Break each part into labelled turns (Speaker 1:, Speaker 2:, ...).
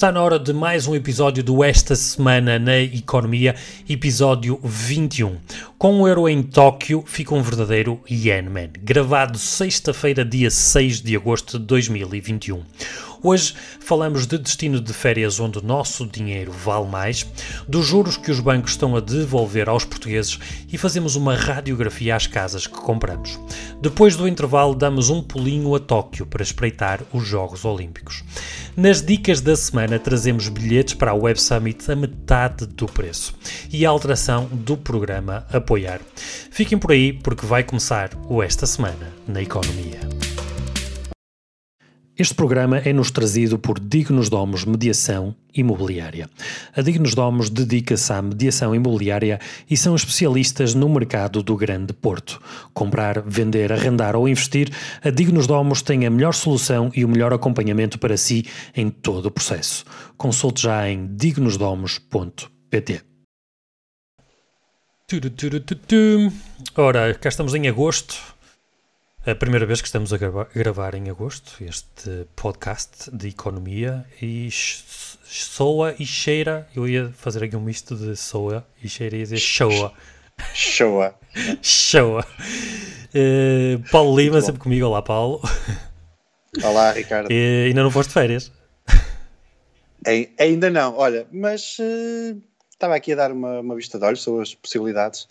Speaker 1: está na hora de mais um episódio do Esta Semana na Economia, episódio 21. Com o euro em Tóquio, fica um verdadeiro Yen Man, gravado sexta-feira, dia 6 de agosto de 2021. Hoje falamos de destino de férias onde o nosso dinheiro vale mais, dos juros que os bancos estão a devolver aos portugueses e fazemos uma radiografia às casas que compramos. Depois do intervalo, damos um pulinho a Tóquio para espreitar os Jogos Olímpicos. Nas dicas da semana, trazemos bilhetes para a Web Summit a metade do preço e a alteração do programa Apoiar. Fiquem por aí porque vai começar o Esta Semana na Economia. Este programa é-nos trazido por Dignos Domos Mediação Imobiliária. A Dignos Domos dedica-se à mediação imobiliária e são especialistas no mercado do Grande Porto. Comprar, vender, arrendar ou investir, a Dignos Domos tem a melhor solução e o melhor acompanhamento para si em todo o processo. Consulte já em dignosdomos.pt. Ora, cá estamos em agosto a primeira vez que estamos a gravar, gravar em agosto este podcast de economia e soa e cheira. Eu ia fazer aqui um misto de soa e cheira e dizer showa.
Speaker 2: Showa.
Speaker 1: showa. Uh, Paulo Lima, sempre comigo. Olá, Paulo.
Speaker 2: Olá, Ricardo.
Speaker 1: Uh, ainda não foste de férias?
Speaker 2: ainda não, olha, mas uh, estava aqui a dar uma, uma vista de olhos sobre as possibilidades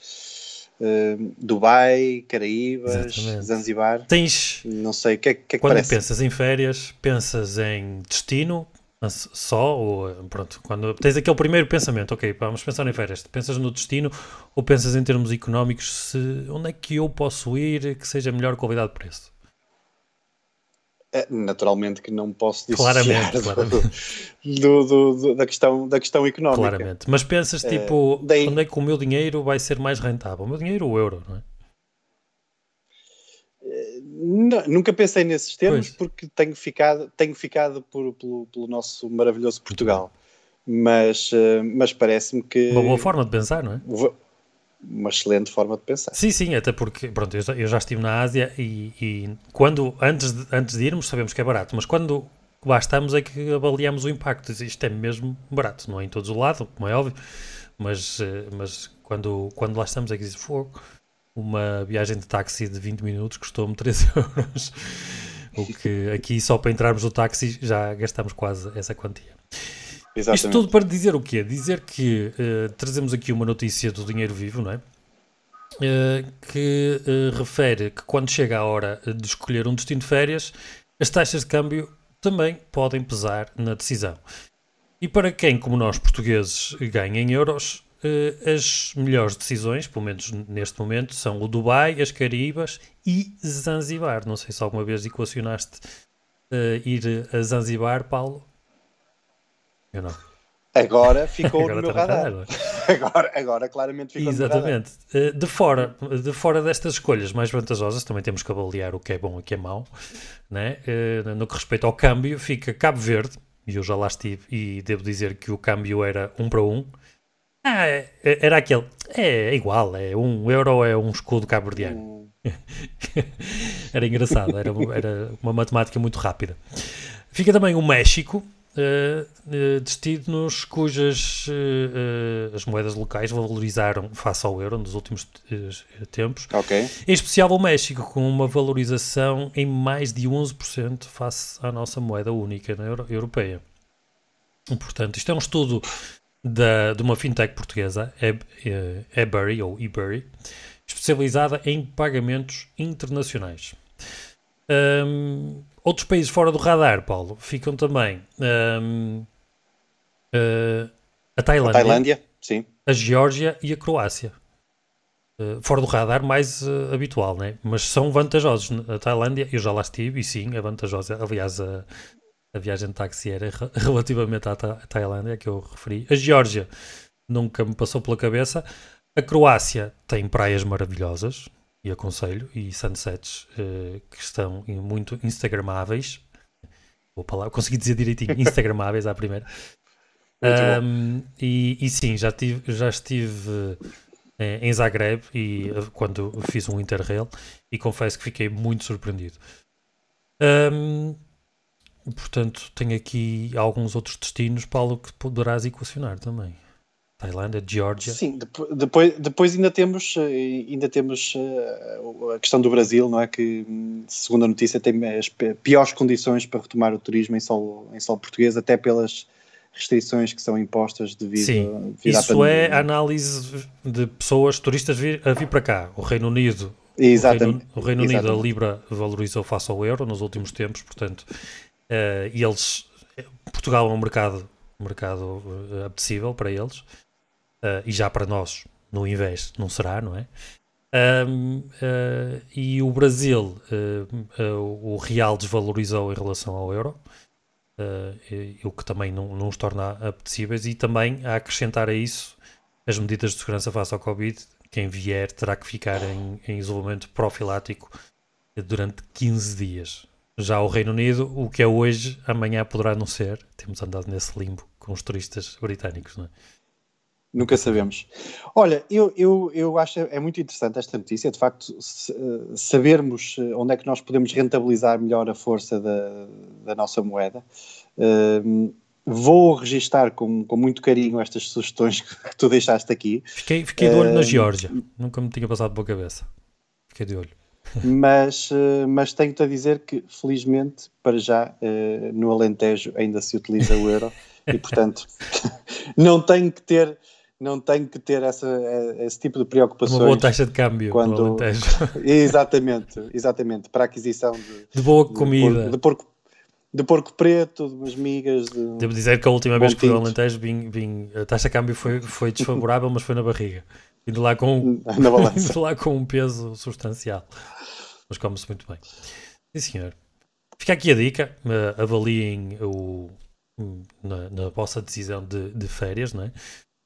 Speaker 2: Uh, Dubai, Caraíbas, Exatamente. Zanzibar.
Speaker 1: Tens.
Speaker 2: Não sei, o que é que, é que
Speaker 1: Quando
Speaker 2: parece?
Speaker 1: pensas em férias, pensas em destino só? Ou, pronto, quando tens aquele primeiro pensamento, ok, vamos pensar em férias, pensas no destino ou pensas em termos económicos, se, onde é que eu posso ir que seja melhor qualidade de preço?
Speaker 2: É, naturalmente que não posso
Speaker 1: dissociar claramente, claramente.
Speaker 2: Do, do, do, da, questão, da questão económica.
Speaker 1: Claramente, mas pensas é, tipo, daí... onde é que o meu dinheiro vai ser mais rentável? O meu dinheiro ou o euro, não é?
Speaker 2: é não, nunca pensei nesses termos pois. porque tenho ficado, tenho ficado por, pelo, pelo nosso maravilhoso Portugal. Mas, eh, mas parece-me que.
Speaker 1: Uma boa forma de pensar, não é?
Speaker 2: Uma excelente forma de pensar.
Speaker 1: Sim, sim, até porque pronto, eu, já, estive na Ásia e, e, quando antes de, antes de irmos sabemos que é barato, mas quando lá estamos é que avaliamos o impacto. Isto é mesmo barato, não é em todos os lados, como é óbvio, mas, eh, mas quando, quando lá estamos é que diz fogo. Uma viagem de táxi de 20 minutos custou-me 13 euros. o que aqui só para entrarmos no táxi já gastamos quase essa quantia. Exatamente. Isto tudo para dizer o quê? Dizer que uh, trazemos aqui uma notícia do dinheiro vivo, não é? Uh, que uh, refere que quando chega a hora de escolher um destino de férias, as taxas de câmbio também podem pesar na decisão. E para quem, como nós portugueses, ganha em euros, as melhores decisões, pelo menos neste momento, são o Dubai, as Caraíbas e Zanzibar. Não sei se alguma vez equacionaste ir a Zanzibar, Paulo.
Speaker 2: Agora ficou agora no meu radar. Agora, agora claramente ficou
Speaker 1: Exatamente. no radar. De fora, de fora destas escolhas mais vantajosas, também temos que avaliar o que é bom e o que é mau. Né? Eh, no que respeita ao câmbio, fica Cabo Verde, e eu já lá estive, e devo dizer que o câmbio era um para um. Ah, é, é, era aquele. É, igual, é um euro é um escudo cabo-verdiano. Hum. era engraçado, era, era uma matemática muito rápida. Fica também o México, uh, destinos cujas uh, as moedas locais valorizaram face ao euro nos últimos tempos.
Speaker 2: Okay.
Speaker 1: Em especial o México, com uma valorização em mais de 11% face à nossa moeda única na euro, europeia. Portanto, isto é um estudo da, de uma fintech portuguesa, eBury, ou eBury, especializada em pagamentos internacionais. Um, outros países fora do radar, Paulo, ficam também um, uh, a Tailândia,
Speaker 2: a Tailândia, sim.
Speaker 1: a Geórgia e a Croácia. Uh, fora do radar mais uh, habitual, né? mas são vantajosos. A Tailândia, eu já lá estive e sim, é vantajosa. Aliás, a, a viagem de táxi era relativamente à, Ta Tailândia que eu referi. A Geórgia nunca me passou pela cabeça. A Croácia tem praias maravilhosas, e aconselho, e sunsets uh, que estão muito instagramáveis. Vou falar, consegui dizer direitinho, instagramáveis à primeira. Um, e, e, sim, já, tive, já estive eh, em Zagreb e uh, quando fiz um Interrail e confesso que fiquei muito surpreendido. Um, portanto, tem aqui alguns outros destinos, Paulo, que poderás equacionar também. Tailândia, Geórgia.
Speaker 2: Sim, depois, depois ainda temos, eh, ainda temos eh, a questão do Brasil, não é? Que, segundo a notícia, tem as piores condições para retomar o turismo em solo, em solo português, até pelas restrições que são impostas devido,
Speaker 1: Sim, devido isso é análise de pessoas, turistas vir, a vir para cá. O Reino Unido,
Speaker 2: Exatamente.
Speaker 1: O Reino, o Reino Unido, a Libra valorizou face ao euro nos últimos tempos, portanto, uh, eles, Portugal é um mercado, mercado apetecível para eles uh, e já para nós, no invés, não será, não é? Um, uh, e o Brasil, uh, o real desvalorizou em relação ao euro, o que também não, não os torna apetecíveis, e também a acrescentar a isso as medidas de segurança face ao Covid. Quem vier terá que ficar em, em isolamento profilático durante 15 dias. Já o Reino Unido, o que é hoje, amanhã poderá não ser. Temos andado nesse limbo com os turistas britânicos, não é?
Speaker 2: Nunca sabemos. Olha, eu, eu, eu acho é muito interessante esta notícia, de facto, eh, sabermos eh, onde é que nós podemos rentabilizar melhor a força da, da nossa moeda. Uh, vou registar com, com muito carinho estas sugestões que tu deixaste aqui.
Speaker 1: Fiquei, fiquei de olho uh, na Geórgia, nunca me tinha passado pela cabeça. Fiquei de olho.
Speaker 2: Mas, mas tenho-te a dizer que, felizmente, para já, no Alentejo ainda se utiliza o euro e, portanto, não tenho que ter não tenho que ter essa, eh, esse tipo de preocupações.
Speaker 1: Uma boa taxa de câmbio
Speaker 2: quando... exatamente, exatamente, para a aquisição de,
Speaker 1: de boa comida.
Speaker 2: De, de, porco, de porco preto, de umas migas. De
Speaker 1: Devo dizer que a última vez que fui ao Alentejo vim, vim, a taxa de câmbio foi, foi desfavorável, mas foi na barriga. Indo lá com, indo lá com um peso substancial. Mas come-se muito bem. Sim, senhor. Fica aqui a dica: uh, avaliem o, na, na vossa decisão de, de férias, não é?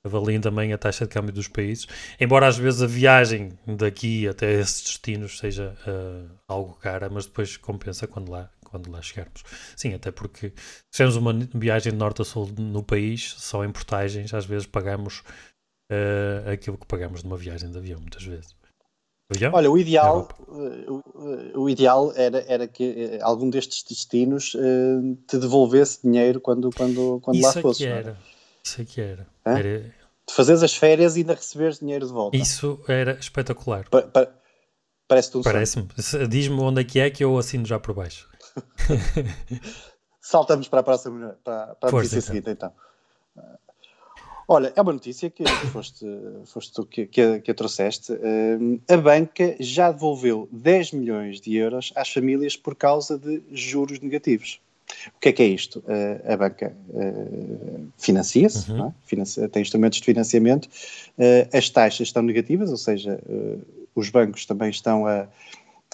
Speaker 1: Avaliem também a taxa de câmbio dos países, embora às vezes a viagem daqui até esses destinos seja uh, algo cara, mas depois compensa quando lá, quando lá chegarmos. Sim, até porque se fizermos uma viagem de norte a sul no país, só em portagens, às vezes pagamos uh, aquilo que pagamos numa viagem de avião, muitas vezes.
Speaker 2: Avião? Olha, o ideal, o, o, ideal era, era que uh, algum destes destinos te devolvesse dinheiro quando, quando, quando
Speaker 1: Isso
Speaker 2: lá fosse.
Speaker 1: É era. Isso é que era. era...
Speaker 2: De fazeres as férias e ainda receberes dinheiro de volta.
Speaker 1: Isso era espetacular.
Speaker 2: Pa, pa, Parece-te um
Speaker 1: Parece-me. Diz-me onde é que é que eu assino já por baixo.
Speaker 2: Saltamos para a próxima para, para a notícia então. seguinte então. Olha, é uma notícia que foste, foste tu que, que, que a trouxeste. a banca já devolveu 10 milhões de euros às famílias por causa de juros negativos. O que é que é isto? Uh, a banca uh, financia-se, uhum. é? financia, tem instrumentos de financiamento, uh, as taxas estão negativas, ou seja, os bancos também estão a,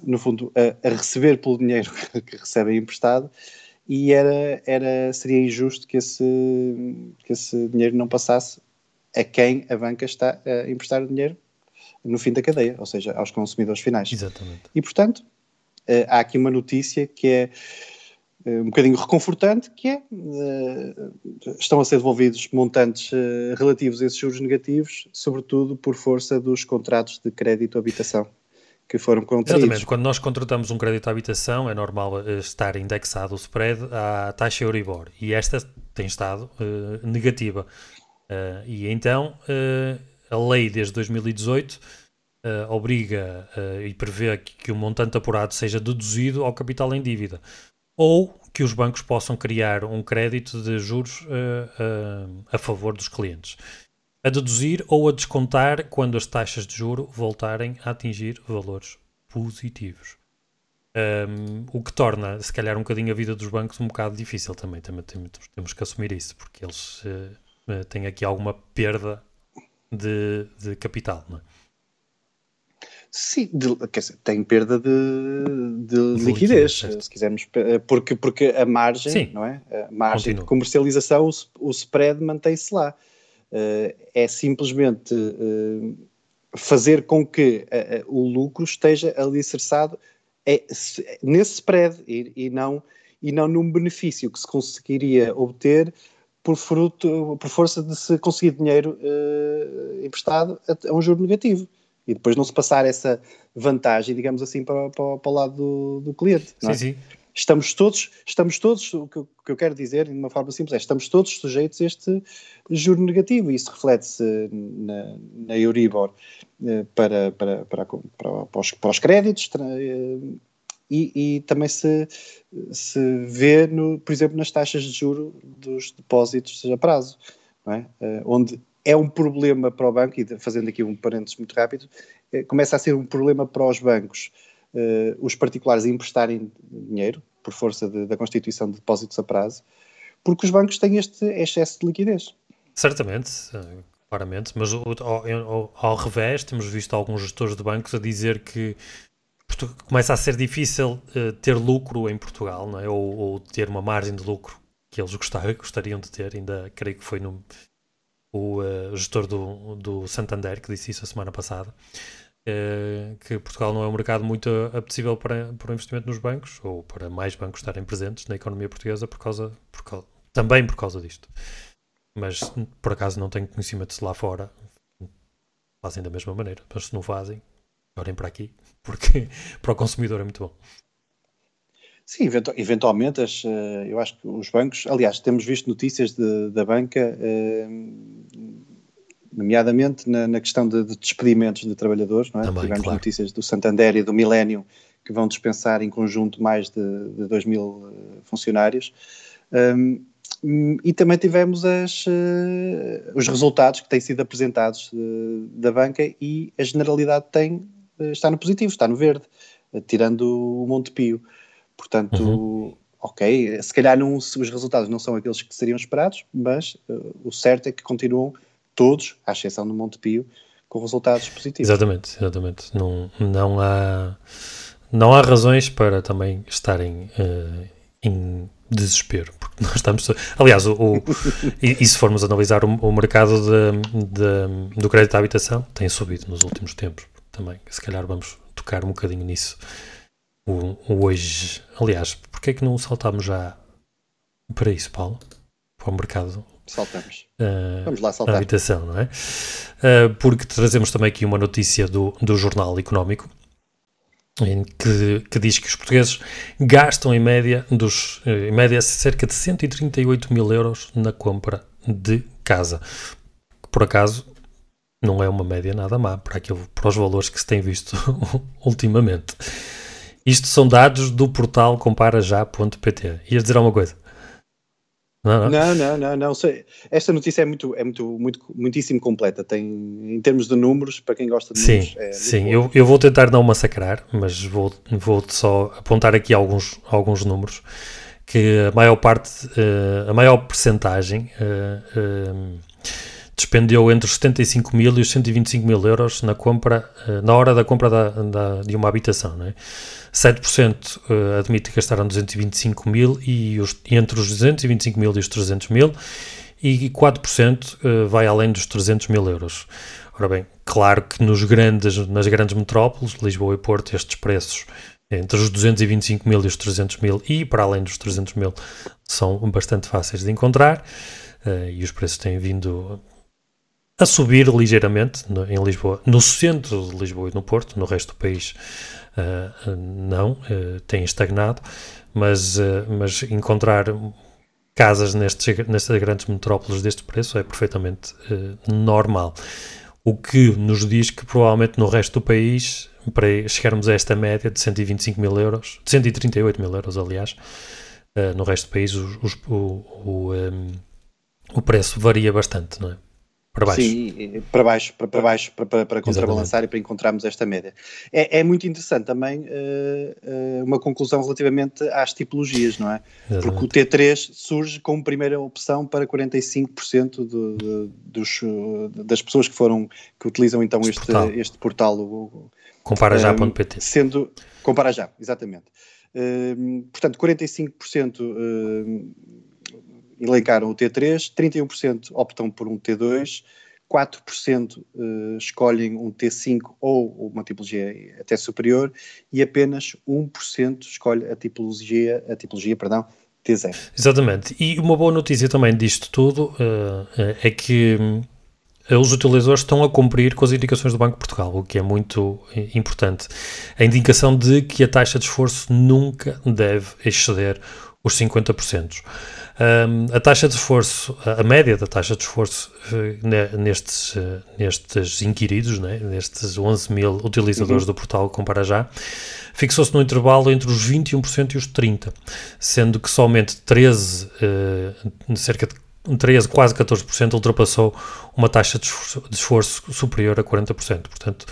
Speaker 2: no fundo, a, a, receber pelo dinheiro que recebem emprestado e era, era, seria injusto que esse, que esse dinheiro não passasse a quem a banca está a emprestar o dinheiro no fim da cadeia, ou seja, aos consumidores finais.
Speaker 1: Exatamente.
Speaker 2: E, portanto, há aqui uma notícia que é um bocadinho reconfortante, que é uh, estão a ser devolvidos montantes uh, relativos a esses juros negativos, sobretudo por força dos contratos de crédito habitação que foram contraídos.
Speaker 1: Exatamente, quando nós contratamos um crédito à habitação é normal uh, estar indexado o spread à taxa Euribor e esta tem estado negativa. e então a lei desde 2018 obriga e prevê que, que o montante apurado seja deduzido ao capital em dívida ou que os bancos possam criar um crédito de juros uh, uh, a favor dos clientes, a deduzir ou a descontar quando as taxas de juro voltarem a atingir valores positivos. Um, o que torna, se calhar, um bocadinho a vida dos bancos um bocado difícil também. Também temos, temos que assumir isso, porque eles uh, têm aqui alguma perda de, de capital. Não é?
Speaker 2: Sim, de, quer dizer, tem perda de, de liquidez, se quisermos, porque, porque a margem, Sim. não é? A margem Continua. de comercialização, o, o spread mantém-se lá. Uh, é simplesmente uh, fazer com que uh, o lucro esteja alicerçado é, nesse spread e, e, não, e não num benefício que se conseguiria obter por fruto, por força de se conseguir dinheiro emprestado a, a um juro negativo e depois não se passar essa vantagem, digamos assim, para, para, para o lado do, do cliente.
Speaker 1: Sim,
Speaker 2: é?
Speaker 1: sim.
Speaker 2: estamos todos, estamos todos, o que, eu, quero dizer de uma forma simples é, estamos todos sujeitos a este juro negativo e isso reflete-se na, na Euribor eh, para, para, para, para, os, para os créditos eh, e, e, também se, se vê, no, por exemplo, nas taxas de juro dos depósitos a prazo, é? Eh, onde é um problema para o banco, e fazendo aqui um parênteses muito rápido, começa a ser um problema para os bancos uh, os particulares emprestarem dinheiro, por força de, da constituição de depósitos a prazo, porque os bancos têm este excesso de liquidez.
Speaker 1: Certamente, eh, claramente, mas ao, ao, ao revés, temos visto alguns gestores de bancos a dizer que começa a ser difícil uh, ter lucro em Portugal, não é? ou, ou, ter uma margem de lucro que eles gostar, gostariam de ter. Ainda creio que foi no, o uh, gestor do, do Santander que disse isso a semana passada. Eh, que Portugal não é um mercado muito apetecível para, para o investimento nos bancos ou para mais bancos estarem presentes na economia portuguesa por causa, por também por causa disto. Mas por acaso não tenho conhecimento se lá fora fazem da mesma maneira. Mas se não fazem, olhem para aqui, porque para o consumidor é muito bom.
Speaker 2: Sim, eventualmente, as, eh, eu acho que os bancos, aliás, temos visto notícias de, da banca eh, nomeadamente na, na questão de, de, despedimentos de trabalhadores. Não é? Também, Tivemos claro. notícias do Santander e do Millennium que vão dispensar em conjunto mais de, de 2 mil eh, funcionários. Um, e também tivemos as, uh, os resultados que têm sido apresentados uh, da banca e a generalidade tem, uh, está no positivo, está no verde, tirando o Montepio. Portanto, uhum. ok, se calhar não, os resultados não são aqueles que seriam esperados, mas o certo é que continuam todos, à exceção do Montepio, com resultados positivos.
Speaker 1: Exatamente, exatamente. Não, não, há, não há razões para também estarem uh, em desespero, porque nós estamos. Aliás, o, o e, e, se formos analisar o, o mercado de, de, do crédito à habitação, tem subido nos últimos tempos também. Se calhar vamos tocar um bocadinho nisso. O, o hoje, aliás, porque é que não saltamos já para isso, Paulo? Para o mercado
Speaker 2: Saltamos. Uh, Vamos lá saltar.
Speaker 1: A habitação, não é? Uh, porque trazemos também aqui uma notícia do, do Jornal Económico que, que, diz que os portugueses gastam em média, dos, eh, em média cerca de 138 mil euros na compra de casa. Por acaso, não é uma média nada má para, aquilo, para os valores que se tem visto ultimamente. Isto são dados do portal comparajá.pt. Ias dizer alguma coisa?
Speaker 2: Não, não, não, não, não. Esta notícia é muito, é muito, muito, muitíssimo completa. Tem, em termos de números, para quem gosta de números.
Speaker 1: Sim, é sim. Eu, eu vou tentar não massacrar, mas vou, vou só apontar aqui alguns, alguns números que a maior parte, uh, a maior percentagem uh, uh, despendeu entre os 75 mil e os 125 mil euros na compra, na hora da compra da, da, de uma habitação, não é? 7% eh, admite que gastaram 225 mil e, os, entre os 225 mil e os 300 mil e 4% eh, vai além dos 300 mil euros. Ora bem, claro que nos grandes, nas grandes metrópoles, Lisboa e Porto, estes preços entre os 225 mil e os 300 mil e para além dos 300 mil são bastante fáceis de encontrar e os preços têm vindo a subir ligeiramente no, em Lisboa, no centro de Lisboa e no Porto, no resto do país uh, não, uh, tem estagnado, mas, uh, mas encontrar casas nestes, nestas grandes metrópoles deste preço é perfeitamente normal. O que nos diz que provavelmente no resto do país, para chegarmos a esta média de 125 mil euros, de 138 mil euros, aliás, no resto do país os, os, o, o, um, o preço varia bastante, não é?
Speaker 2: Para baixo. Sim, para baixo, para, para baixo, para, para, para contrabalançar e para encontrarmos esta média. É, é muito interessante também uh, uh, uma conclusão relativamente às tipologias, não é? Exatamente. Porque o T3 surge como primeira opção para 45% do, dos, das pessoas que foram, que utilizam então este, portal. este portal. O,
Speaker 1: Comparajá.pt.
Speaker 2: Uh, sendo, compara já, exatamente. Uh, portanto, 45% uh, elencaram o T3, 31% optam por um T2, 4% escolhem um T5 ou uma tipologia até superior e apenas 1% escolhe a tipologia, a tipologia perdão, T0.
Speaker 1: Exatamente. E uma boa notícia também disto tudo uh, é que os utilizadores estão a cumprir com as indicações do Banco de Portugal, o que é muito importante. A indicação de que a taxa de esforço nunca deve exceder os 50%. Um, a taxa de esforço, a média da taxa de esforço uh, nestes, uh, nestes inquiridos, né, nestes 11 mil utilizadores uhum. do portal Compara Já, fixou-se no intervalo entre os 21% e os 30%, sendo que somente 13, uh, cerca de 13, quase 14% ultrapassou uma taxa de esforço, de esforço, superior a 40%. Portanto,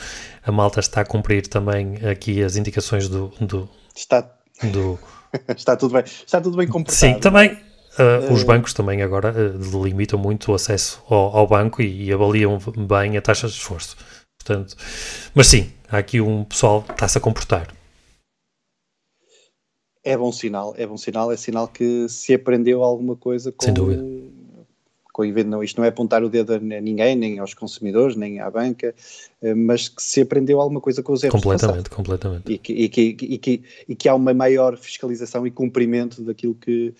Speaker 1: a malta está a cumprir também aqui as indicações do... do
Speaker 2: está,
Speaker 1: do,
Speaker 2: está, tudo, bem, está tudo bem comportado.
Speaker 1: Sim, também Uh, os bancos também agora uh, delimitam muito o acesso ao, ao banco e, e, avaliam bem a taxa de esforço. Portanto, mas sim, há aqui um pessoal que está-se a comportar.
Speaker 2: É bom sinal, é bom sinal, é sinal que se aprendeu alguma coisa com,
Speaker 1: Sem dúvida.
Speaker 2: com não, isto não é apontar o dedo a ninguém, nem aos consumidores, nem à banca, eh, mas que se aprendeu alguma coisa com os erros
Speaker 1: Completamente, completamente.
Speaker 2: E que, e, que, e, que, e que há uma maior fiscalização e cumprimento daquilo que,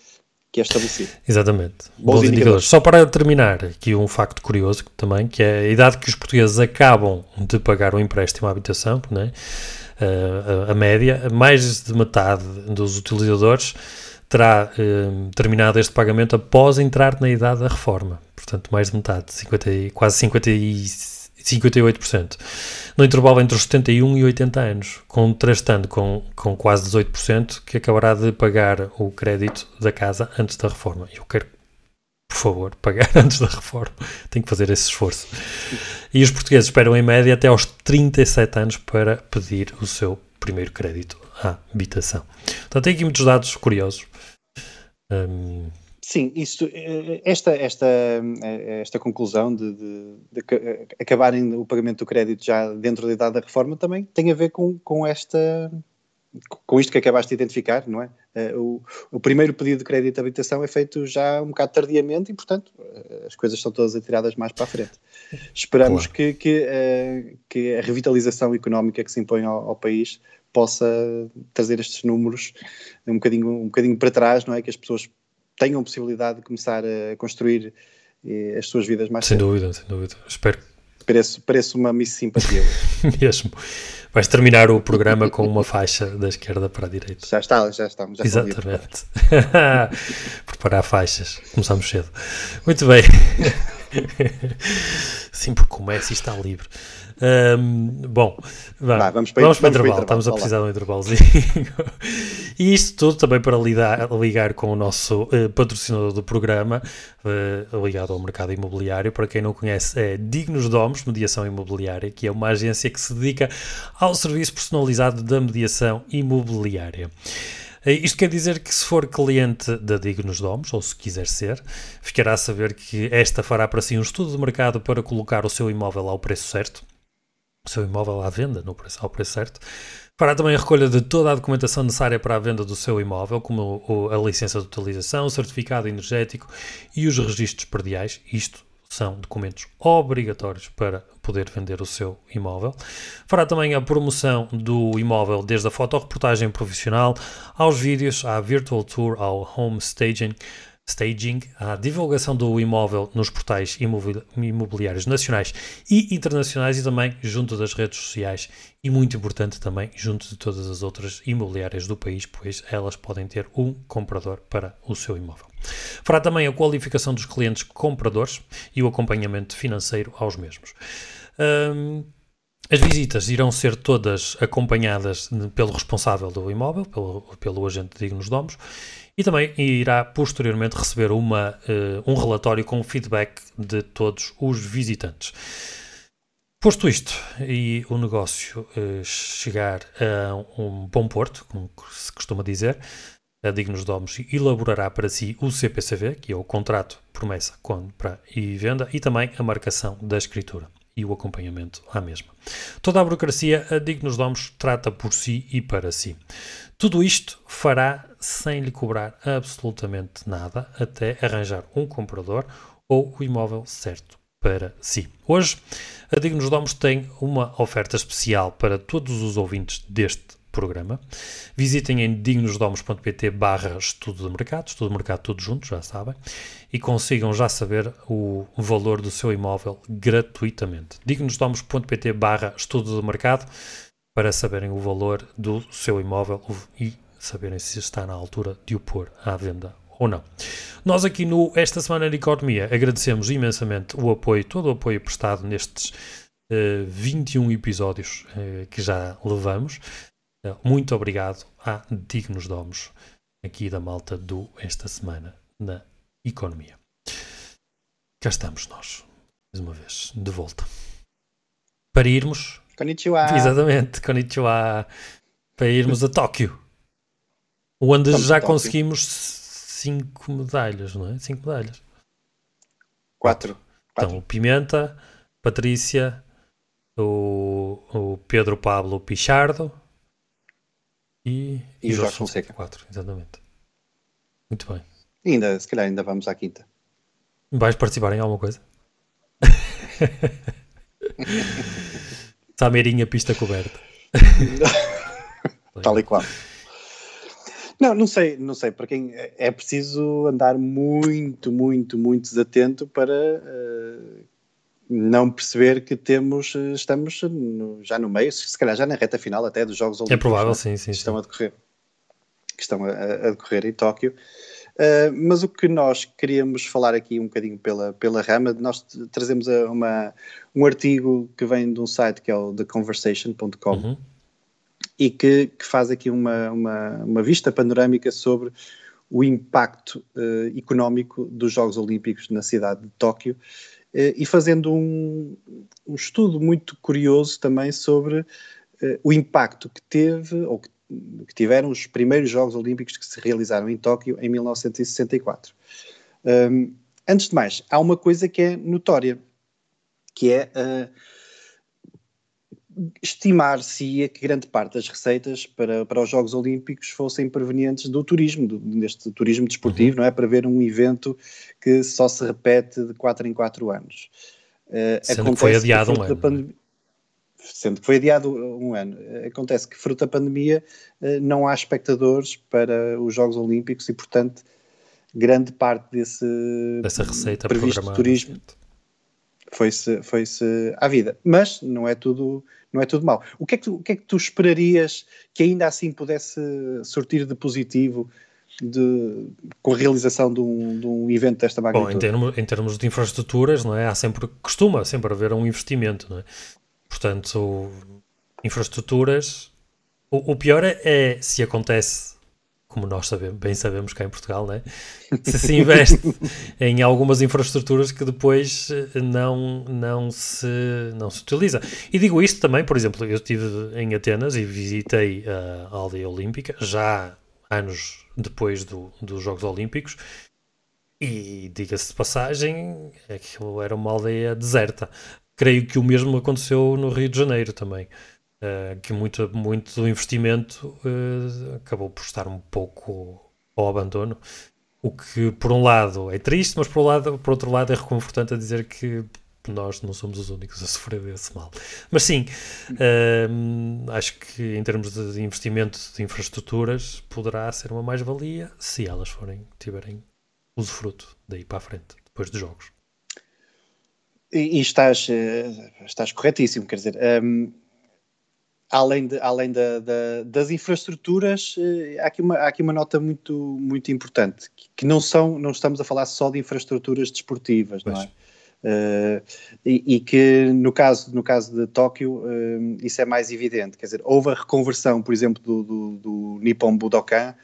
Speaker 2: que é estabelecido.
Speaker 1: Exatamente. Bons, Bons indicadores. indicadores. Só para terminar, aqui um facto curioso também, que é a idade que os portugueses acabam de pagar o empréstimo à habitação, né? a, a, média, mais de metade dos utilizadores terá uh, terminado este pagamento após entrar na idade da reforma. Portanto, mais de metade, 50, quase 50 e 58%. No intervalo entre os 71 e 80 anos, contrastando com, com quase 18% que acabará de pagar o crédito da casa antes da reforma. Eu quero, por favor, pagar antes da reforma. Tenho que fazer esse esforço. E os portugueses esperam em média até aos 37 anos para pedir o seu primeiro crédito à habitação. Portanto, tem aqui muitos dados curiosos. Um,
Speaker 2: Sim, isso, eh, esta, esta, eh, esta conclusão de, de, de, acabarem o pagamento do crédito já dentro da idade da reforma também tem a ver com, com esta com isto que acabaste de identificar, não é? Eh, o, o primeiro pedido de crédito de habitação é feito já um bocado tardiamente e, portanto, as coisas são todas atiradas mais para a frente. Esperamos claro. que, que, que, a revitalização económica que se impõe ao, ao, país possa trazer estes números um bocadinho, um bocadinho para trás, não é? Que as pessoas tenham possibilidade de começar a construir eh, as suas vidas mais
Speaker 1: Sem cedo. dúvida, sem dúvida. Espero.
Speaker 2: Parece, parece uma miss simpatia.
Speaker 1: Mesmo. Vais terminar o programa com uma faixa da esquerda para a direita.
Speaker 2: Já está, já estamos. Já
Speaker 1: Exatamente. Preparar faixas. Começamos cedo. Muito bem. Sim, porque o Messi está livre. Um, bom, vamos, Vai, vamos, para, vamos, para, o intervalo. Estamos a precisar de um intervalozinho. e isto tudo também para lidar, ligar com o nosso uh, patrocinador do programa, uh, ligado ao mercado imobiliário. Para quem não conhece, é Dignos Domos, Mediação Imobiliária, que é uma agência que se dedica ao serviço personalizado da mediação imobiliária. Eh, isto quer dizer que se for cliente da Dignos Domos, ou se quiser ser, ficará a saber que esta fará para si um estudo de mercado para colocar o seu imóvel ao preço certo, o seu imóvel à venda no preço, ao preço certo. Fará também a recolha de toda a documentação necessária para a venda do seu imóvel, como a licença de utilização, o certificado energético e os registros perdiais, isto são documentos obrigatórios para poder vender o seu imóvel. Fará também a promoção do imóvel desde a fotoreportagem profissional aos vídeos, à virtual tour, ao home staging, staging, à divulgação do imóvel nos portais imobiliários nacionais e internacionais e também junto das redes sociais e muito importante também junto de todas as outras imobiliárias do país, pois elas podem ter um comprador para o seu imóvel. Fará também a qualificação dos clientes compradores e o acompanhamento financeiro aos mesmos. Um, as visitas irão ser todas acompanhadas pelo responsável do imóvel, pelo, pelo agente de dignos domos, e também irá posteriormente receber uma, uh, um relatório com feedback de todos os visitantes. Posto isto e o negócio uh, chegar a um bom porto, como se costuma dizer, a Dignos Domos elaborará para si o CPCV, que é o contrato, promessa, compra e venda, e também a marcação da escritura e o acompanhamento à mesma. Toda a burocracia a Dignos Domos trata por si e para si. Tudo isto fará sem lhe cobrar absolutamente nada até arranjar um comprador ou o imóvel certo para si. Hoje, a Dignos Domos tem uma oferta especial para todos os ouvintes deste programa. Visitem em dignosdomos.pt barra estudo de mercado, estudo de mercado tudo junto, já sabem, e consigam já saber o valor do seu imóvel gratuitamente. dignosdomos.pt barra estudo de mercado para saberem o valor do seu imóvel e saberem se está na altura de o pôr à venda ou não. Nós aqui no Esta Semana de Economia agradecemos imensamente o apoio, todo o apoio prestado nestes uh, eh, 21 episódios uh, que já levamos. Uh, muito obrigado a dignos domos aqui da malta do Esta Semana na Economia. Cá estamos nós, mais uma vez, de volta. Para irmos...
Speaker 2: Konnichiwa!
Speaker 1: Exatamente, konnichiwa! Para irmos a Tóquio. Onde Vamos já conseguimos cinco medalhas, não é? Cinco medalhas.
Speaker 2: Quatro.
Speaker 1: Então, o Pimenta, Patrícia, o, o Pedro Pablo Pichardo e,
Speaker 2: e, e Jorge Fonseca.
Speaker 1: Quatro, exatamente. Muito bem.
Speaker 2: E ainda, se calhar ainda vamos à quinta.
Speaker 1: Vais participar em alguma coisa? Sameirinha, pista coberta.
Speaker 2: Tal e qual. Não, não sei, não sei. Para quem é, é preciso andar muito, muito, muito desatento para uh, não perceber que temos, eh, estamos no, já no meio, se calhar já na reta final até dos Jogos
Speaker 1: Olímpicos. É provável, sim, sim.
Speaker 2: Que estão sim. a decorrer, que estão a, a decorrer em Tóquio. Uh, mas o que nós queríamos falar aqui um bocadinho pela, pela rama, nós trazemos uma, um artigo que vem de um site que é o theconversation.com. Uhum e que, que faz aqui uma, uma, uma, vista panorâmica sobre o impacto uh, económico dos Jogos Olímpicos na cidade de Tóquio e fazendo um, um, estudo muito curioso também sobre uh, o impacto que teve ou que, que, tiveram os primeiros Jogos Olímpicos que se realizaram em Tóquio em 1964. Um, antes de mais, há uma coisa que é notória, que é estimar-se que grande parte das receitas para, para os Jogos Olímpicos fossem provenientes do turismo, do, deste turismo desportivo, uhum. não é? Para ver um evento que só se repete de 4 em 4 anos.
Speaker 1: Uh, Sendo que foi adiado que um ano. Pandemia,
Speaker 2: sendo que foi adiado um ano. Acontece que, fruto da pandemia, uh, não há espectadores para os Jogos Olímpicos e, portanto, grande parte desse
Speaker 1: Dessa receita previsto
Speaker 2: turismo foi-se foi -se à vida. Mas não é tudo não é tudo mau. O que é que tu, o que é que tu esperarias que ainda assim pudesse sortir de positivo de, com a realização de um, de um evento desta magnitude?
Speaker 1: Bom, em termos, em termos de infraestruturas, não é? Há sempre, costuma sempre haver um investimento, não é? Portanto, infraestruturas, o, o pior é, é se acontece como nós sabemos, bem sabemos cá em Portugal, né? se se investe em algumas infraestruturas que depois eh, não, não, se, não se utiliza. E digo isto também, por exemplo, eu estive em Atenas e visitei a aldeia olímpica, já anos depois do, dos Jogos Olímpicos, e diga-se de passagem, aquilo era uma aldeia deserta. Creio que o mesmo aconteceu no Rio de Janeiro também. Uh, que muito, muito do investimento uh, acabou por estar um pouco ao abandono. O que, por um lado, é triste, mas por, um lado, por outro lado, é reconfortante a dizer que nós não somos os únicos a sofrer desse mal. Mas sim, uh, acho que em termos de investimento de infraestruturas poderá ser uma mais-valia se elas forem, tiverem usufruto daí para a frente, depois dos jogos.
Speaker 2: E, e estás, estás corretíssimo, quer dizer, um, além, de, além da, da, das infraestruturas, eh, há aqui uma, há aqui uma nota muito, muito importante, que, que, não, são, não estamos a falar só de infraestruturas desportivas, não é? Uh, e, e, que no caso, no caso de Tóquio uh, isso é mais evidente, quer dizer, houve a reconversão, por exemplo, do, do, do Nippon Budokan,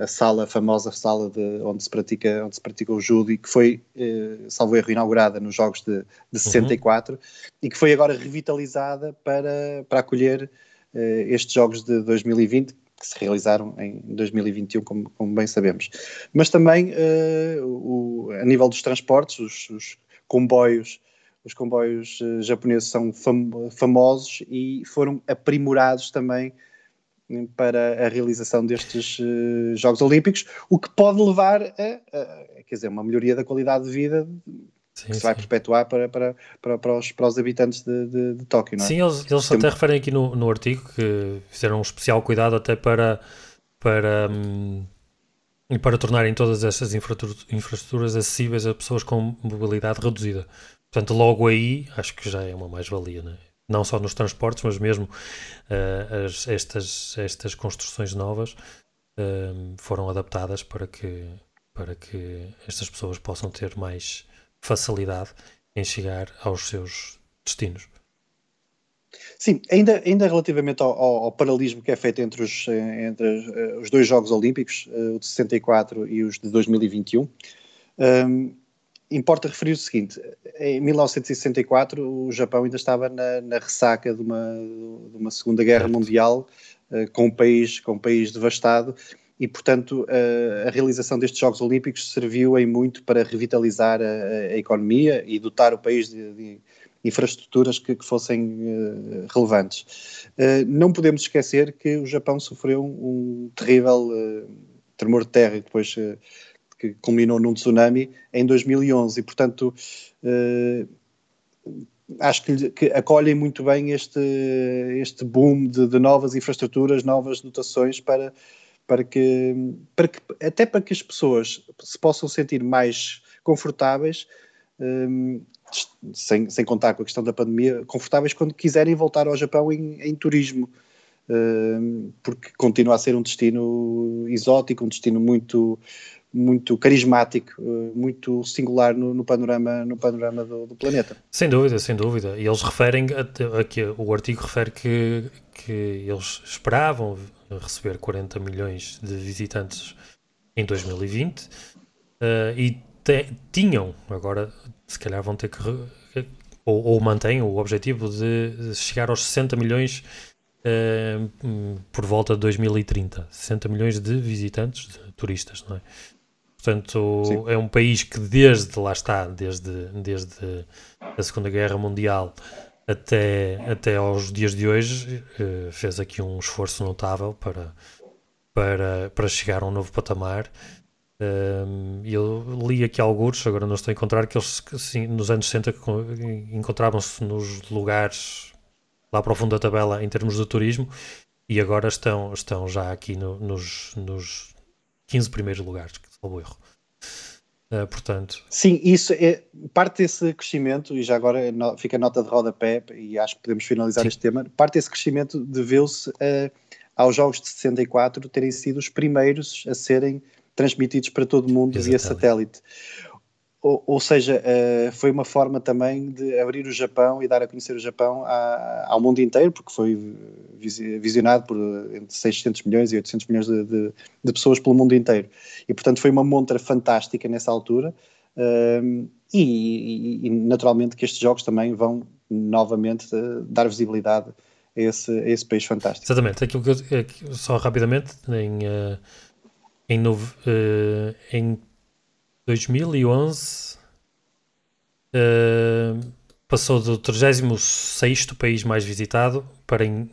Speaker 2: a sala, a famosa sala de, onde, se pratica, onde se pratica o judo, que foi, uh, salvo erro, inaugurada nos Jogos de, de 64 uhum. e que foi agora revitalizada para, para acolher uh, estes Jogos de 2020, que se realizaram em 2021, como, como bem sabemos. Mas também uh, o, a nível dos transportes, os, os comboios, os comboios uh, japoneses são fam famosos e foram aprimorados também para a realização destes uh, Jogos Olímpicos, o que pode levar a, a, quer dizer, uma melhoria da qualidade de vida sim, que se vai perpetuar para, para, para, para, os, para os habitantes de, de, de Tóquio, não é?
Speaker 1: Sim, eles, eles até referem aqui no, no artigo que fizeram um especial cuidado até para, para, hum, para tornarem todas essas infraestruturas acessíveis a pessoas com mobilidade reduzida. Portanto, logo aí, acho que já é uma mais-valia, não é? Não só nos transportes, mas mesmo uh, as, estas, estas construções novas uh, foram adaptadas para que, para que estas pessoas possam ter mais facilidade em chegar aos seus destinos.
Speaker 2: Sim, ainda, ainda relativamente ao, ao, ao, paralelismo que é feito entre os, entre os dois Jogos Olímpicos, o de 64 e os de 2021, um, importa referir o seguinte: em 1964 o Japão ainda estava na, na ressaca de uma, de uma Segunda Guerra Mundial, uh, com, um país, com um país devastado, e portanto uh, a realização destes Jogos Olímpicos serviu em muito para revitalizar a, a economia e dotar o país de, de infraestruturas que, que fossem uh, relevantes. não podemos esquecer que o Japão sofreu um, um terrível tremor de terra e depois que culminou num tsunami em 2011 e, portanto, eh, acho que, que, acolhem muito bem este, este boom de, de, novas infraestruturas, novas dotações para, para, que, para que, até para que as pessoas se possam sentir mais confortáveis, eh, sem, sem contar com a questão da pandemia, confortáveis quando quiserem voltar ao Japão em, em turismo. Eh, porque continua a ser um destino exótico, um destino muito, muito carismático, eh, muito singular no, no panorama, no panorama do, do, planeta.
Speaker 1: Sem dúvida, sem dúvida. E eles referem, aqui o artigo refere que, que eles esperavam receber 40 milhões de visitantes em 2020 uh, eh, e te, tinham, agora se calhar vão ter que, ou, ou mantêm o objetivo de chegar aos 60 milhões uh, por volta de 2030. 60 milhões de visitantes, de turistas, não é? Portanto, Sim. é um país que desde, lá está, desde, desde a Segunda Guerra Mundial até, até aos dias de hoje, eh, fez aqui um esforço notável para, para, para chegar a um novo patamar. Um, eu li aqui alguns, agora não estou a encontrar, que eles nos anos 60 encontravam-se nos lugares lá para o fundo da tabela em termos de turismo e agora estão, estão já aqui no, nos, nos 15 primeiros lugares salvo erro. Uh, portanto.
Speaker 2: Sim, isso é parte desse crescimento, e já agora no, fica a nota de rodapé, e acho que podemos finalizar Sim. este tema. Parte desse crescimento deveu-se uh, aos Jogos de 64 terem sido os primeiros a serem transmitidos para todo o mundo Exatamente. via satélite. Ou, ou seja, uh, foi uma forma também de abrir o Japão e dar a conhecer o Japão ao mundo inteiro, porque foi visionado por entre 600 milhões e 800 milhões de, de, de pessoas pelo mundo inteiro. E, portanto, foi uma montra fantástica nessa altura. Uh, e, e, naturalmente que estes jogos também vão novamente uh, dar visibilidade a esse, a esse país fantástico.
Speaker 1: Exatamente, aquilo que eu, só rapidamente em, em, em 2011 uh, passou do 36 país mais visitado para em,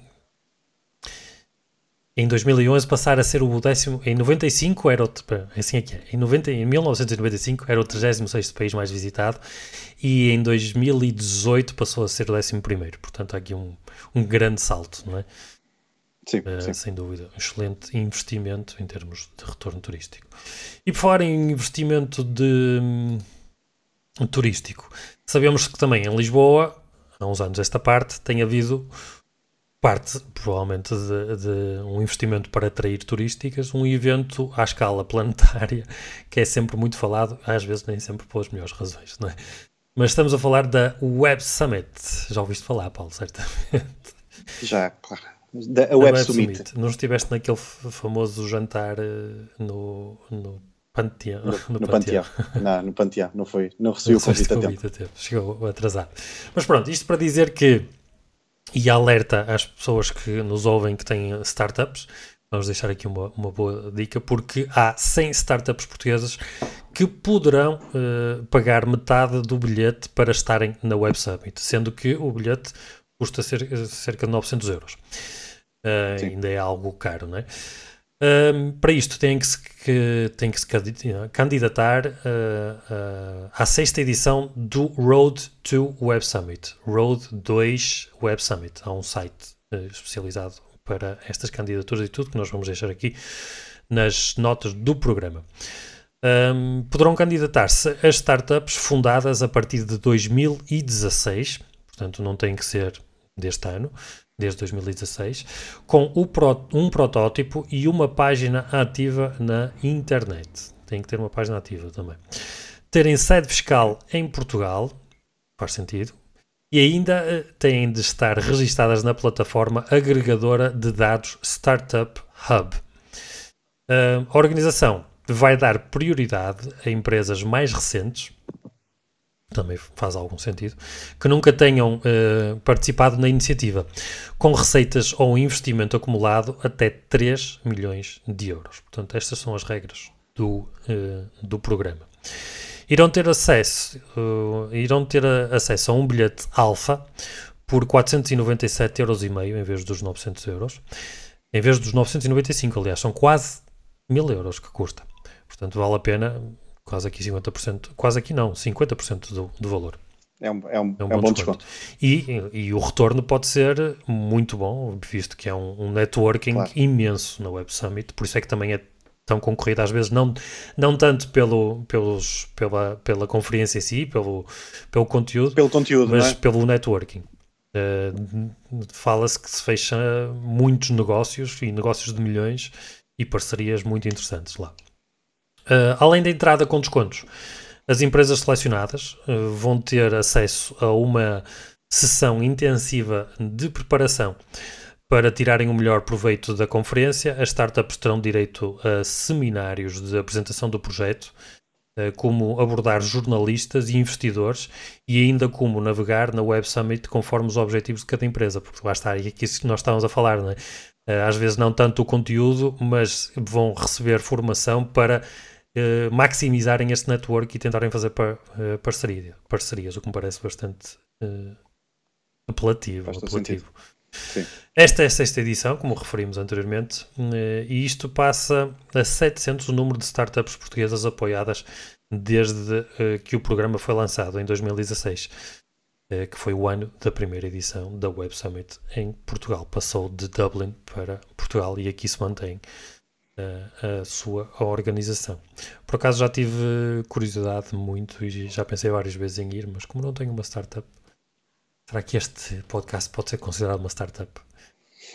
Speaker 1: em 2011 passar a ser o décimo. Em 95 era o. Assim aqui é. Em, 90, em 1995 era o 36 país mais visitado e em 2018 passou a ser o 11. Portanto, há aqui um, um grande salto, não é?
Speaker 2: Sim, uh, sim.
Speaker 1: Sem dúvida. Um excelente investimento em termos de retorno turístico. E por falar em investimento de, um, turístico, sabemos que também em Lisboa, há uns anos esta parte, tem havido parte, provavelmente, de, de, um investimento para atrair turísticas, um evento à escala planetária, que é sempre muito falado, às vezes nem sempre pelas melhores razões, não é? Mas estamos a falar da Web Summit. Já ouviste falar, Paulo, certamente.
Speaker 2: Já, claro da a Web, Web Summit. Summit.
Speaker 1: Não estiveste naquele famoso jantar eh, no, no Panteão?
Speaker 2: No, no, Panteão. Não, no Panteão, não foi. Não recebi o convite a tempo.
Speaker 1: Chegou atrasado. Mas pronto, isto para dizer que, e alerta às pessoas que nos ouvem que têm startups, vamos deixar aqui uma, uma boa dica, porque há 100 startups portuguesas que poderão uh, pagar metade do bilhete para estarem na Web Summit, sendo que o bilhete custa cerca, cerca de 900 euros. Uh, ainda é algo caro, não é? Um, para isto tem que se, que, tem que se candidatar uh, uh, à sexta edição do Road to Web Summit. Road 2 Web Summit. Há um site uh, especializado para estas candidaturas e tudo que nós vamos deixar aqui nas notas do programa. Um, poderão candidatar-se as startups fundadas a partir de 2016, portanto não tem que ser deste ano, desde 2016, com um protótipo e uma página ativa na internet. Tem que ter uma página ativa também. Terem sede fiscal em Portugal, faz sentido, e ainda eh, têm de estar registadas na plataforma agregadora de dados Startup Hub. Uh, a organização vai dar prioridade a empresas mais recentes, também faz algum sentido, que nunca tenham uh, participado na iniciativa, com receitas ou investimento acumulado até 3 milhões de euros. Portanto, estas são as regras do, uh, do programa. Irão ter acesso, uh, irão ter acesso a um bilhete alfa por 497,5 euros em vez dos 900 euros. Em vez dos 995, aliás, são quase 1000 euros que custa. Portanto, vale a pena quase aqui 50%, quase aqui não, 50% do, do valor.
Speaker 2: É um, é um, é um, é um bom, desconto. desconto.
Speaker 1: E, e, o retorno pode ser muito bom, visto que é um, um networking claro. imenso na Web Summit, por isso é que também é tão concorrido às vezes, não, não tanto pelo, pelos, pela, pela conferência em si, pelo, pelo conteúdo,
Speaker 2: pelo conteúdo
Speaker 1: mas
Speaker 2: é?
Speaker 1: pelo networking. Uh, Fala-se que se fecha muitos negócios e negócios de milhões e parcerias muito interessantes lá. Uh, além da entrada com descontos, as empresas selecionadas uh, vão ter acesso a uma sessão intensiva de preparação para tirarem o melhor proveito da conferência. As startups terão direito a seminários de apresentação do projeto, uh, como abordar jornalistas e investidores e ainda como navegar na Web Summit conforme os objetivos de cada empresa, porque lá está, e aqui isso que nós estávamos a falar, é? às vezes não tanto o conteúdo, mas vão receber formação para uh, maximizarem este network e tentarem fazer par, uh, parceria, parcerias, o que me parece bastante uh, apelativo. apelativo. Esta é a sexta edição, como referimos anteriormente, e isto passa a 700 o número de startups portuguesas apoiadas desde que o programa foi lançado em 2016, que foi o ano da primeira edição da Web Summit em Portugal. Passou de Dublin para Portugal e aqui se mantém a, a sua a organização. Por acaso já tive curiosidade muito e já pensei várias vezes em ir, mas como não tenho uma startup, será que este podcast pode ser considerado uma startup?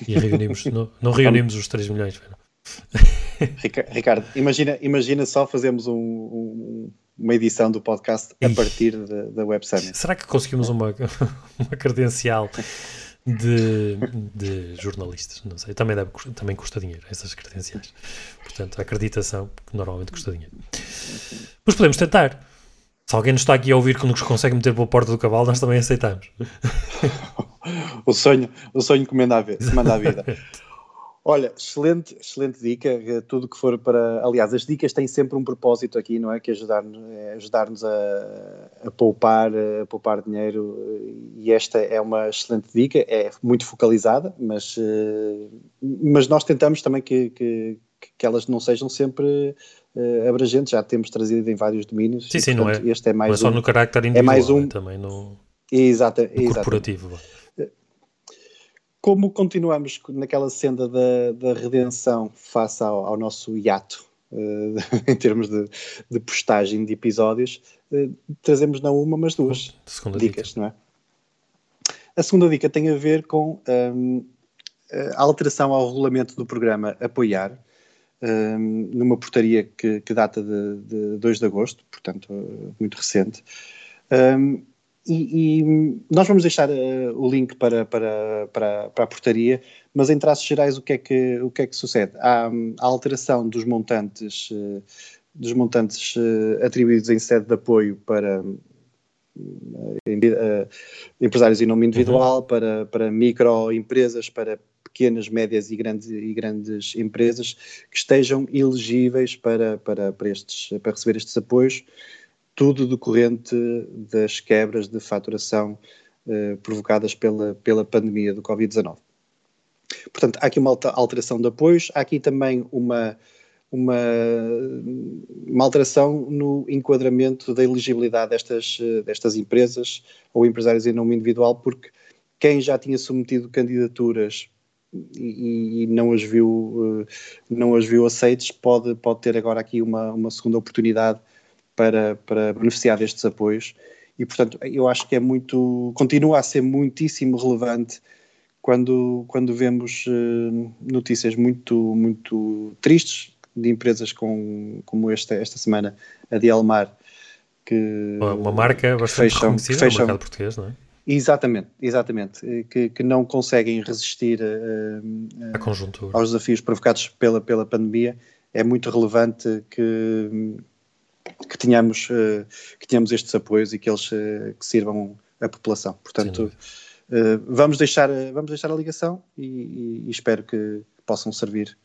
Speaker 1: E reunimos, não, não reunimos os 3 milhões.
Speaker 2: Ricardo, imagina, imagina só fazemos um, um, uma edição do podcast a partir da, da Web Summit.
Speaker 1: Será que conseguimos uma, uma credencial de, de jornalistas, não sei, também, deve, também custa dinheiro, essas credenciais. Portanto, a acreditação, que normalmente custa dinheiro. Mas podemos tentar. Se alguém nos está aqui a ouvir que nos consegue meter pela porta do cavalo, nós também aceitamos.
Speaker 2: o sonho, o sonho que manda a, vida, manda a vida. Olha, excelente, excelente dica. Eh, tudo que for para. Aliás, as dicas têm sempre um propósito aqui, não é? Que ajudar-nos é ajudar a, a, poupar, a poupar dinheiro. E esta é uma excelente dica. É muito focalizada, mas, eh, mas nós tentamos também que, que, que elas não sejam sempre abrangentes. Já temos trazido em vários domínios.
Speaker 1: Sim, e, sim, portanto, não é. Este é mais não é só um, no carácter individual, é mais um, é também no,
Speaker 2: exata,
Speaker 1: no corporativo. Exatamente
Speaker 2: como continuamos naquela senda da, da redenção face ao, ao nosso hiato, uh, em termos de, de, postagem de episódios, uh, trazemos não uma, mas duas dicas, dica. não é? A segunda dica tem a ver com um, a alteração ao regulamento do programa Apoiar, um, numa portaria que, que data de, de 2 de agosto, portanto, muito recente. Um, e, e, nós vamos deixar uh, o link para, para, para, para, a portaria, mas em traços gerais o que é que, o que, é que sucede? Há a alteração dos montantes, uh, dos montantes uh, atribuídos em sede de apoio para empresários em nome individual, uhum. para, para microempresas, para pequenas, médias e grandes, e grandes empresas que estejam elegíveis para, para, para, estes, para receber estes apoios tudo decorrente das quebras de faturação eh, provocadas pela, pela pandemia do Covid-19. Portanto, há aqui uma alteração de apoios, há aqui também uma, uma, uma alteração no enquadramento da elegibilidade destas, destas empresas ou empresários em nome individual, porque quem já tinha submetido candidaturas e, e, não as viu não as viu aceites pode pode ter agora aqui uma, uma segunda oportunidade para, para beneficiar destes apoios e portanto eu acho que é muito continua a ser muitíssimo relevante quando quando vemos uh, notícias muito muito tristes de empresas com, como esta esta semana a de Elmar
Speaker 1: que uma marca bastante fecham, reconhecida fecham, no mercado português não é
Speaker 2: Exatamente, exatamente. Que, que não conseguem resistir uh,
Speaker 1: a conjuntura.
Speaker 2: aos desafios provocados pela, pela pandemia. É muito relevante que, que, tenhamos, uh, que tenhamos estes apoios e que eles uh, que sirvam à população. Portanto, vamos, deixar, vamos deixar a ligação e, e, espero que possam servir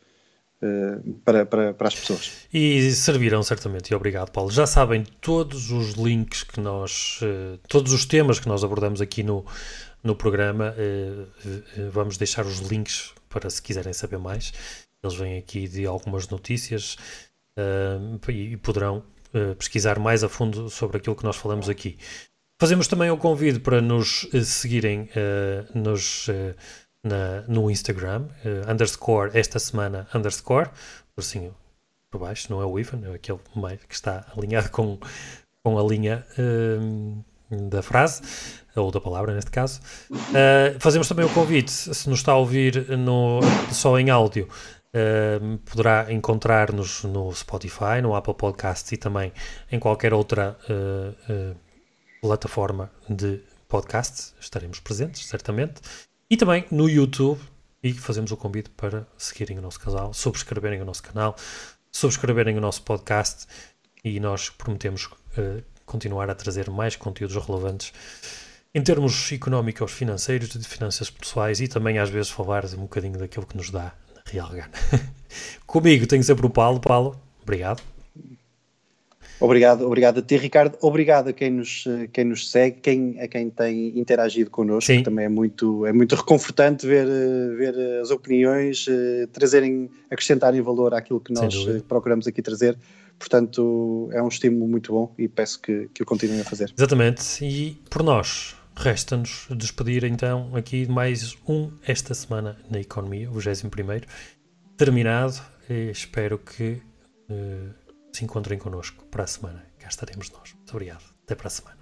Speaker 2: para, para, para, as pessoas.
Speaker 1: E servirão certamente, e obrigado, Paulo. Já sabem todos os links que nós, todos os temas que nós abordamos aqui no, no programa, vamos deixar os links para se quiserem saber mais. Eles vêm aqui de algumas notícias e, poderão pesquisar mais a fundo sobre aquilo que nós falamos aqui. Fazemos também o convite para nos seguirem nos na, no Instagram, uh, underscore esta semana, underscore, por assim por baixo, não é o even, é aquele que está alinhado com, com a linha uh, da frase, ou da palavra neste caso. Uh, fazemos também o convite, se nos está a ouvir no, só em áudio, Uh, poderá encontrar-nos no Spotify, no Apple Podcasts e também em qualquer outra uh, uh, plataforma de podcasts. Estaremos presentes, certamente. E também no YouTube. E fazemos o convite para seguirem o nosso canal, subscreverem o nosso canal, subscreverem o nosso podcast e nós prometemos uh, continuar a trazer mais conteúdos relevantes em termos económicos, financeiros, de finanças pessoais e também às vezes falar um bocadinho daquilo que nos dá real. Comigo tenho sempre o Paulo. Paulo, obrigado.
Speaker 2: Obrigado, obrigado a ti, Ricardo. Obrigado a quem nos, quem nos segue, quem, a quem tem interagido connosco. Sim. Também é muito, é muito reconfortante ver, ver as opiniões, eh, trazerem, acrescentarem valor àquilo que nós eh, procuramos aqui trazer. Portanto, é um estímulo muito bom e peço que, que o continuem a fazer.
Speaker 1: Exatamente. E por nós, resta-nos despedir então aqui mais um esta semana na Economia, o 21 terminado. E espero que. Uh, se encontrem connosco para a semana. Cá estaremos nós. Muito obrigado. Até para a semana.